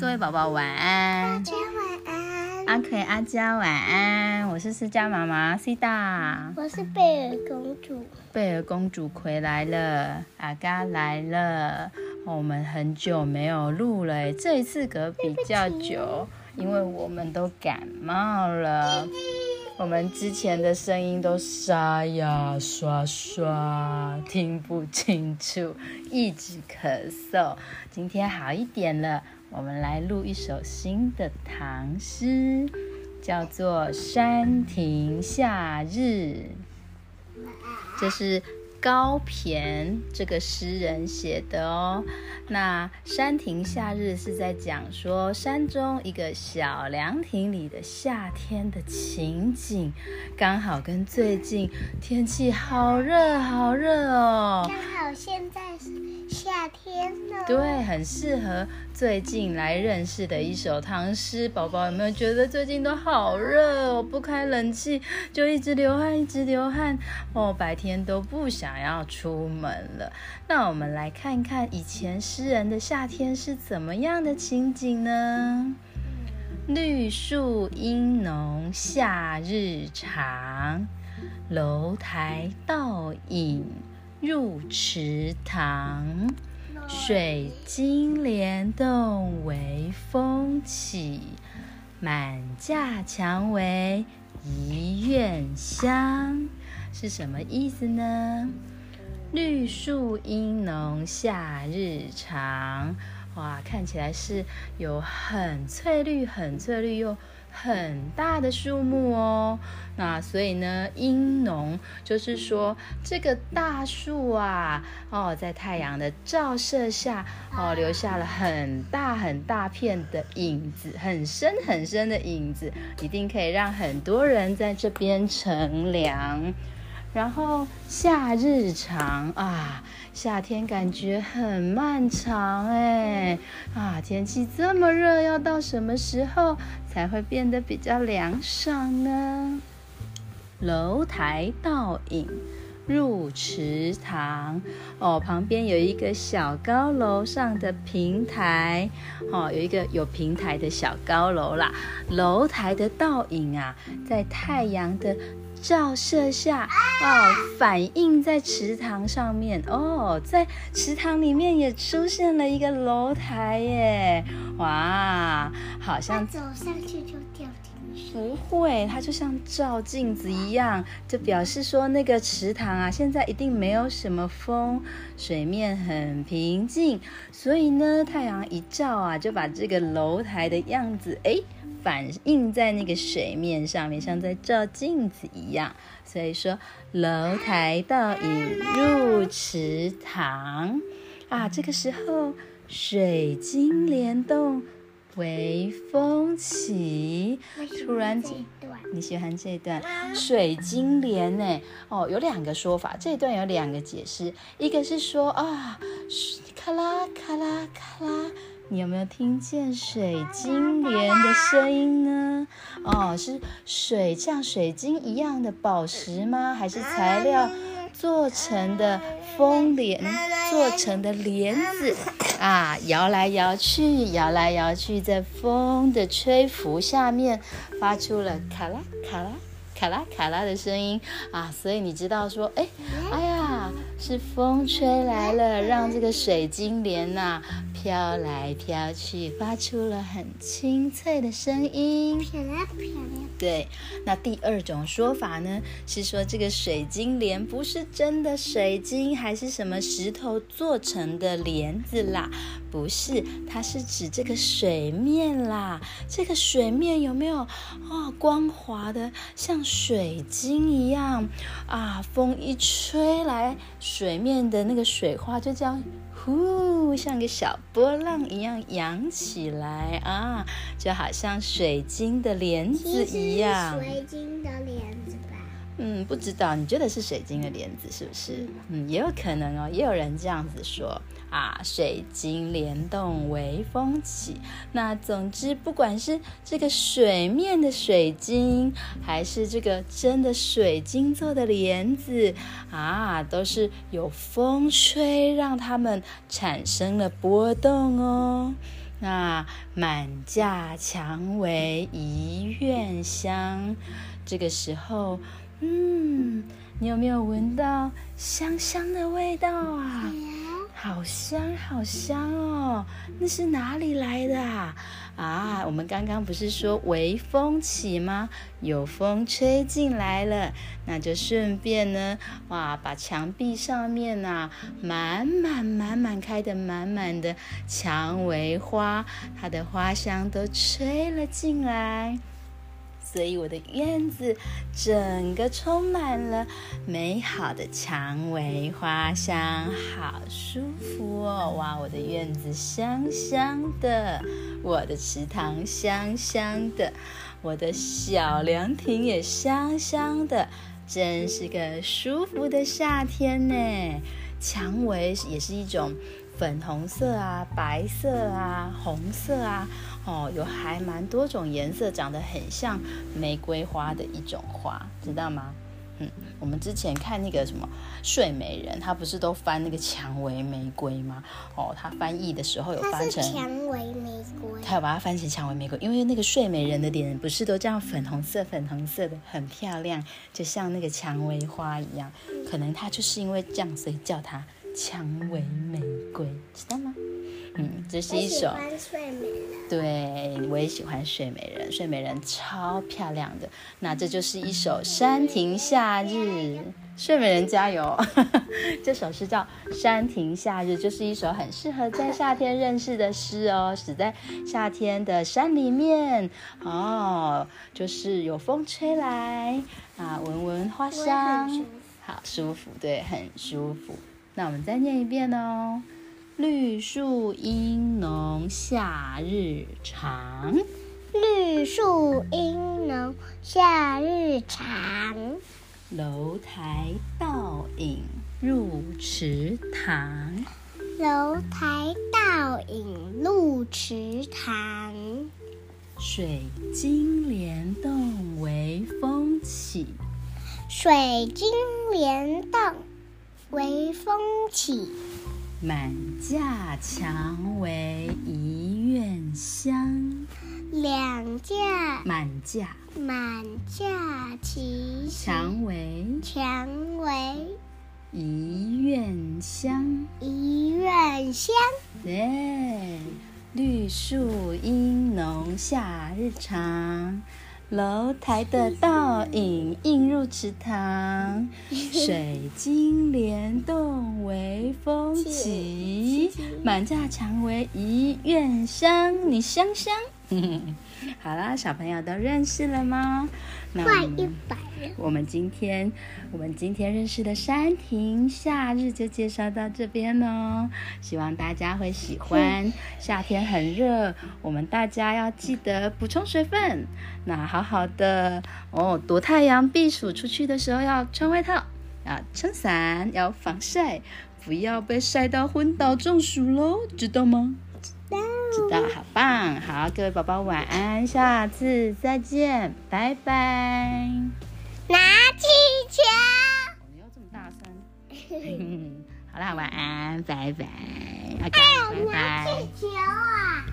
各位宝宝晚安，大家晚安。阿奎阿佳晚安，我是思佳妈妈 C 大，我是贝尔公主。贝尔公主回来了，阿嘎来了，我们很久没有录了诶，这一次隔比较久，因为我们都感冒了，我们之前的声音都沙哑刷刷，听不清楚，一直咳嗽，今天好一点了。我们来录一首新的唐诗，叫做《山亭夏日》。这是高骈这个诗人写的哦。那《山亭夏日》是在讲说山中一个小凉亭里的夏天的情景，刚好跟最近天气好热好热哦。刚好现在是。夏天呢？对，很适合最近来认识的一首唐诗。宝宝有没有觉得最近都好热哦？不开冷气就一直流汗，一直流汗哦，白天都不想要出门了。那我们来看看以前诗人的夏天是怎么样的情景呢？绿树阴浓，夏日长，楼台倒影。入池塘，水晶帘动微风起，满架蔷薇一院香，是什么意思呢？绿树阴浓，夏日长。哇，看起来是有很翠绿、很翠绿又。很大的树木哦，那所以呢，阴浓就是说这个大树啊，哦，在太阳的照射下，哦，留下了很大很大片的影子，很深很深的影子，一定可以让很多人在这边乘凉。然后夏日长啊，夏天感觉很漫长哎啊，天气这么热，要到什么时候才会变得比较凉爽呢？楼台倒影入池塘哦，旁边有一个小高楼上的平台哦，有一个有平台的小高楼啦。楼台的倒影啊，在太阳的。照射下哦，反映在池塘上面哦，在池塘里面也出现了一个楼台耶！哇，好像走上去就掉。不会，它就像照镜子一样，就表示说那个池塘啊，现在一定没有什么风，水面很平静，所以呢，太阳一照啊，就把这个楼台的样子哎。反映在那个水面上面，像在照镜子一样。所以说，楼台倒影入池塘啊，这个时候水晶帘动，微风起。突然间，你喜欢这段？水晶帘呢？哦，有两个说法，这段有两个解释。一个是说啊，咔啦咔啦咔啦。你有没有听见水晶帘的声音呢？哦，是水像水晶一样的宝石吗？还是材料做成的风帘做成的帘子啊？摇来摇去，摇来摇去，在风的吹拂下面，发出了卡拉卡拉卡拉卡拉的声音啊！所以你知道说，哎，哎呀，是风吹来了，让这个水晶帘呐。飘来飘去，发出了很清脆的声音。漂亮漂亮。对，那第二种说法呢，是说这个水晶帘不是真的水晶，还是什么石头做成的帘子啦？不是，它是指这个水面啦。这个水面有没有啊？光滑的，像水晶一样啊！风一吹来，水面的那个水花就这样。呼，像个小波浪一样扬起来啊，就好像水晶的帘子一样。水晶的帘？嗯，不知道，你觉得是水晶的帘子是不是？嗯，也有可能哦，也有人这样子说。啊，水晶帘动微风起。那总之，不管是这个水面的水晶，还是这个真的水晶做的帘子，啊，都是有风吹让它们产生了波动哦。那满架蔷薇一院香，这个时候，嗯，你有没有闻到香香的味道啊？好香，好香哦！那是哪里来的啊？啊，我们刚刚不是说微风起吗？有风吹进来了，那就顺便呢，哇，把墙壁上面呐，满满满满开的满满的蔷薇花，它的花香都吹了进来。所以我的院子整个充满了美好的蔷薇花香，好舒服哦！哇，我的院子香香的，我的池塘香香的，我的小凉亭也香香的，真是个舒服的夏天呢。蔷薇也是一种。粉红色啊，白色啊，红色啊，哦，有还蛮多种颜色，长得很像玫瑰花的一种花，知道吗？嗯，我们之前看那个什么《睡美人》，她不是都翻那个蔷薇玫瑰吗？哦，她翻译的时候有翻成蔷薇玫瑰，她有把它翻成蔷薇玫瑰，因为那个睡美人的脸不是都这样粉红色、粉红色的，很漂亮，就像那个蔷薇花一样，可能她就是因为这样，所以叫它。蔷薇玫瑰，知道吗？嗯，这是一首。睡美人。对，我也喜欢睡美人，睡美人超漂亮的。那这就是一首《山亭夏日》，睡美人加油！这首诗叫《山亭夏日》，就是一首很适合在夏天认识的诗哦。死在夏天的山里面哦，就是有风吹来啊，闻闻花香，好舒服，对，很舒服。那我们再念一遍哦。绿树阴浓夏日长，绿树阴浓夏日长。楼台倒影入池塘，楼台倒影入池塘。水晶帘动微风起，水晶帘动。微风起，满架蔷薇一院香。两架，满架，满架齐蔷薇，蔷薇。一院香，一院香。耶，绿树阴浓夏日长。楼台的倒影映入池塘，水晶帘动微风起，满架蔷薇一院香，你香香。好啦，小朋友都认识了吗？快一百了。我们今天我们今天认识的山亭夏日就介绍到这边喽，希望大家会喜欢。夏天很热，我们大家要记得补充水分。那好好的哦，躲太阳避暑，出去的时候要穿外套，要撑伞，要防晒，不要被晒到昏倒中暑喽，知道吗？知道，好棒，好，各位宝宝晚安，下次再见，拜拜。拿气球。你要这么大声？好啦，晚安，拜拜。拜拜拿气球啊。